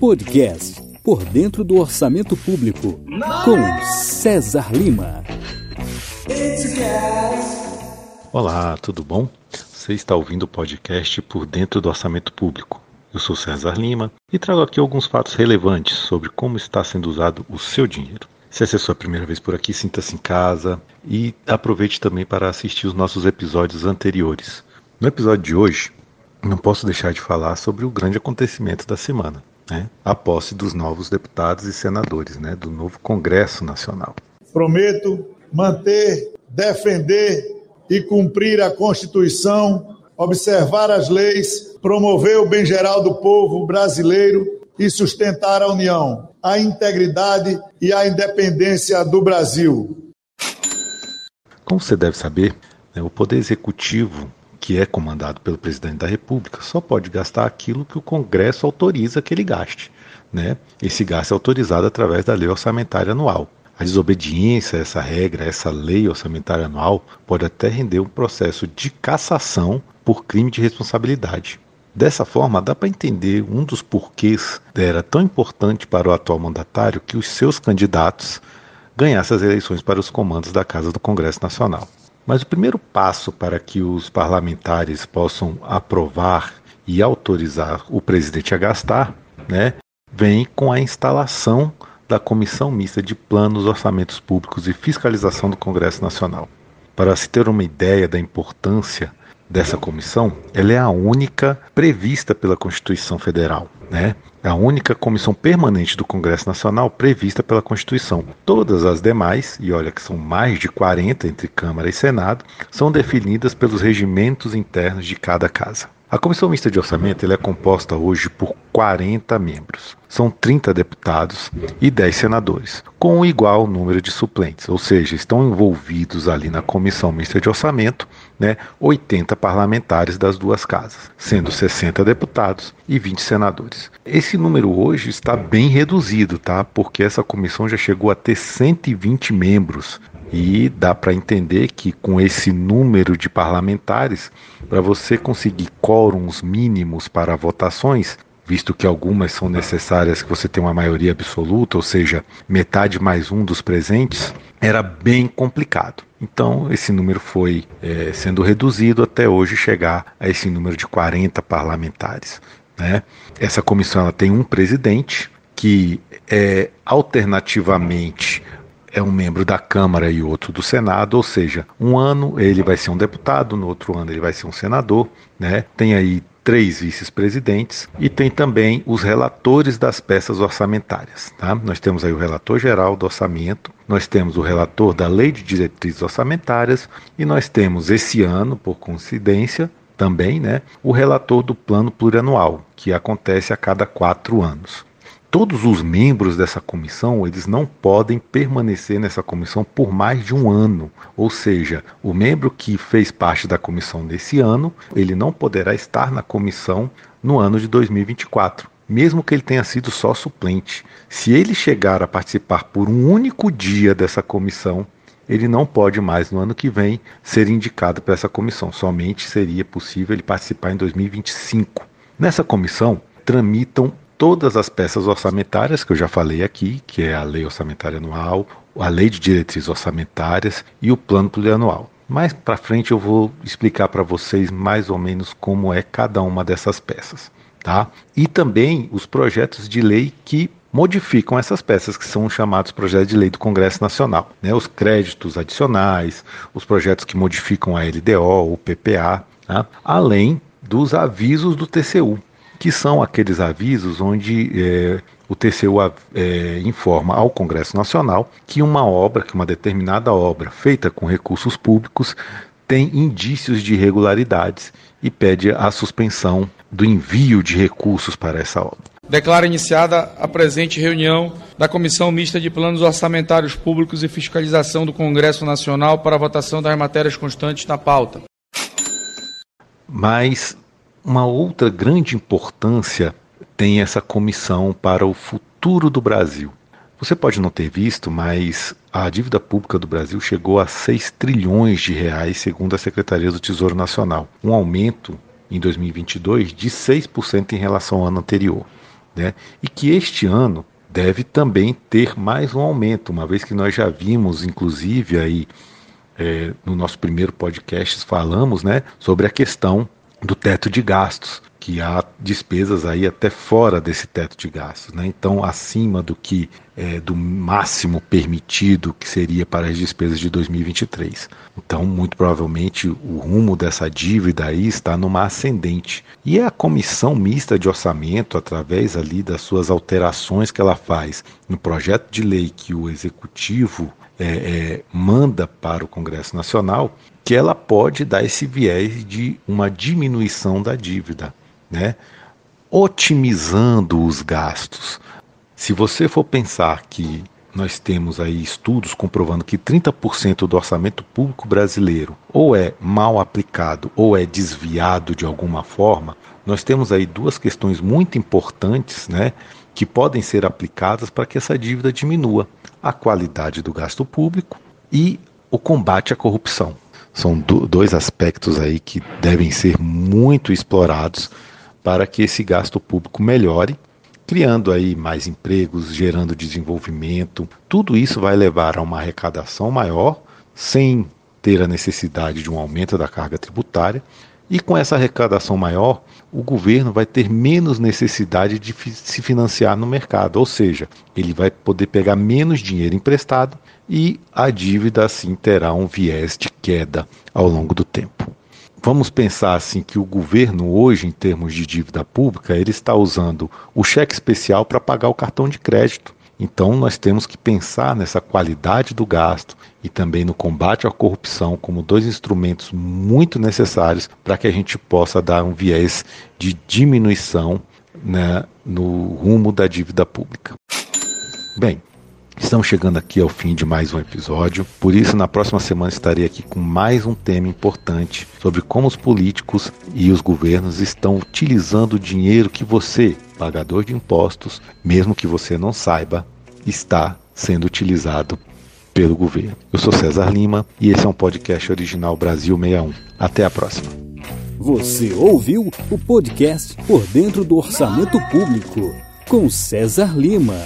Podcast Por Dentro do Orçamento Público, com César Lima. Olá, tudo bom? Você está ouvindo o podcast Por Dentro do Orçamento Público. Eu sou César Lima e trago aqui alguns fatos relevantes sobre como está sendo usado o seu dinheiro. Se essa é a sua primeira vez por aqui, sinta-se em casa e aproveite também para assistir os nossos episódios anteriores. No episódio de hoje, não posso deixar de falar sobre o grande acontecimento da semana, né? a posse dos novos deputados e senadores, né? do novo Congresso Nacional. Prometo manter, defender e cumprir a Constituição, observar as leis, promover o bem geral do povo brasileiro e sustentar a união, a integridade e a independência do Brasil. Como você deve saber, né, o Poder Executivo, que é comandado pelo Presidente da República, só pode gastar aquilo que o Congresso autoriza que ele gaste. Né? Esse gasto é autorizado através da Lei Orçamentária Anual. A desobediência a essa regra, a essa lei orçamentária anual, pode até render um processo de cassação por crime de responsabilidade. Dessa forma, dá para entender um dos porquês era tão importante para o atual mandatário que os seus candidatos ganhassem as eleições para os comandos da Casa do Congresso Nacional. Mas o primeiro passo para que os parlamentares possam aprovar e autorizar o presidente a gastar, né, vem com a instalação da Comissão Mista de Planos, Orçamentos Públicos e Fiscalização do Congresso Nacional. Para se ter uma ideia da importância dessa comissão, ela é a única prevista pela Constituição Federal, né? A única comissão permanente do Congresso Nacional prevista pela Constituição. Todas as demais, e olha que são mais de 40 entre Câmara e Senado, são definidas pelos regimentos internos de cada casa. A Comissão Mista de Orçamento é composta hoje por 40 membros. São 30 deputados e 10 senadores, com igual número de suplentes, ou seja, estão envolvidos ali na Comissão Mista de Orçamento né, 80 parlamentares das duas casas, sendo 60 deputados e 20 senadores. Esse número hoje está bem reduzido, tá? Porque essa comissão já chegou a ter 120 membros e dá para entender que com esse número de parlamentares, para você conseguir quórums mínimos para votações, visto que algumas são necessárias que você tenha uma maioria absoluta, ou seja, metade mais um dos presentes, era bem complicado. Então, esse número foi é, sendo reduzido até hoje chegar a esse número de 40 parlamentares. Né? Essa comissão tem um presidente que é alternativamente é um membro da Câmara e outro do Senado, ou seja, um ano ele vai ser um deputado, no outro ano ele vai ser um senador, né? Tem aí três vice-presidentes e tem também os relatores das peças orçamentárias. Tá? Nós temos aí o relator geral do orçamento, nós temos o relator da lei de diretrizes orçamentárias e nós temos esse ano, por coincidência, também, né, o relator do plano plurianual, que acontece a cada quatro anos todos os membros dessa comissão eles não podem permanecer nessa comissão por mais de um ano. Ou seja, o membro que fez parte da comissão nesse ano, ele não poderá estar na comissão no ano de 2024. Mesmo que ele tenha sido só suplente. Se ele chegar a participar por um único dia dessa comissão, ele não pode mais no ano que vem ser indicado para essa comissão. Somente seria possível ele participar em 2025. Nessa comissão tramitam todas as peças orçamentárias que eu já falei aqui, que é a lei orçamentária anual, a lei de diretrizes orçamentárias e o plano plurianual. Mais para frente eu vou explicar para vocês mais ou menos como é cada uma dessas peças, tá? E também os projetos de lei que modificam essas peças que são chamados projetos de lei do Congresso Nacional, né? Os créditos adicionais, os projetos que modificam a LDO, o PPA, tá? além dos avisos do TCU, que são aqueles avisos onde é, o TCU é, informa ao Congresso Nacional que uma obra, que uma determinada obra feita com recursos públicos tem indícios de irregularidades e pede a suspensão do envio de recursos para essa obra. Declara iniciada a presente reunião da Comissão Mista de Planos Orçamentários Públicos e Fiscalização do Congresso Nacional para a votação das matérias constantes na pauta. Mas uma outra grande importância tem essa comissão para o futuro do Brasil. Você pode não ter visto, mas a dívida pública do Brasil chegou a 6 trilhões de reais, segundo a Secretaria do Tesouro Nacional, um aumento em 2022 de 6% em relação ao ano anterior. né? e que este ano deve também ter mais um aumento, uma vez que nós já vimos, inclusive, aí é, no nosso primeiro podcast falamos né, sobre a questão do teto de gastos, que há despesas aí até fora desse teto de gastos, né? então acima do que é, do máximo permitido que seria para as despesas de 2023. Então, muito provavelmente o rumo dessa dívida aí está numa ascendente. E a comissão mista de orçamento, através ali das suas alterações que ela faz no projeto de lei que o executivo é, é, manda para o Congresso Nacional, que ela pode dar esse viés de uma diminuição da dívida né? otimizando os gastos. Se você for pensar que nós temos aí estudos comprovando que 30% do orçamento público brasileiro ou é mal aplicado ou é desviado de alguma forma, nós temos aí duas questões muito importantes, né, que podem ser aplicadas para que essa dívida diminua: a qualidade do gasto público e o combate à corrupção. São dois aspectos aí que devem ser muito explorados para que esse gasto público melhore, criando aí mais empregos, gerando desenvolvimento. Tudo isso vai levar a uma arrecadação maior, sem ter a necessidade de um aumento da carga tributária. E com essa arrecadação maior, o governo vai ter menos necessidade de se financiar no mercado, ou seja, ele vai poder pegar menos dinheiro emprestado e a dívida assim terá um viés de queda ao longo do tempo vamos pensar assim que o governo hoje, em termos de dívida pública, ele está usando o cheque especial para pagar o cartão de crédito. Então nós temos que pensar nessa qualidade do gasto e também no combate à corrupção como dois instrumentos muito necessários para que a gente possa dar um viés de diminuição né, no rumo da dívida pública. Bem, Estamos chegando aqui ao fim de mais um episódio, por isso na próxima semana estarei aqui com mais um tema importante sobre como os políticos e os governos estão utilizando o dinheiro que você, pagador de impostos, mesmo que você não saiba, está sendo utilizado pelo governo. Eu sou César Lima e esse é um podcast original Brasil 61. Até a próxima. Você ouviu o podcast Por Dentro do Orçamento Público com César Lima.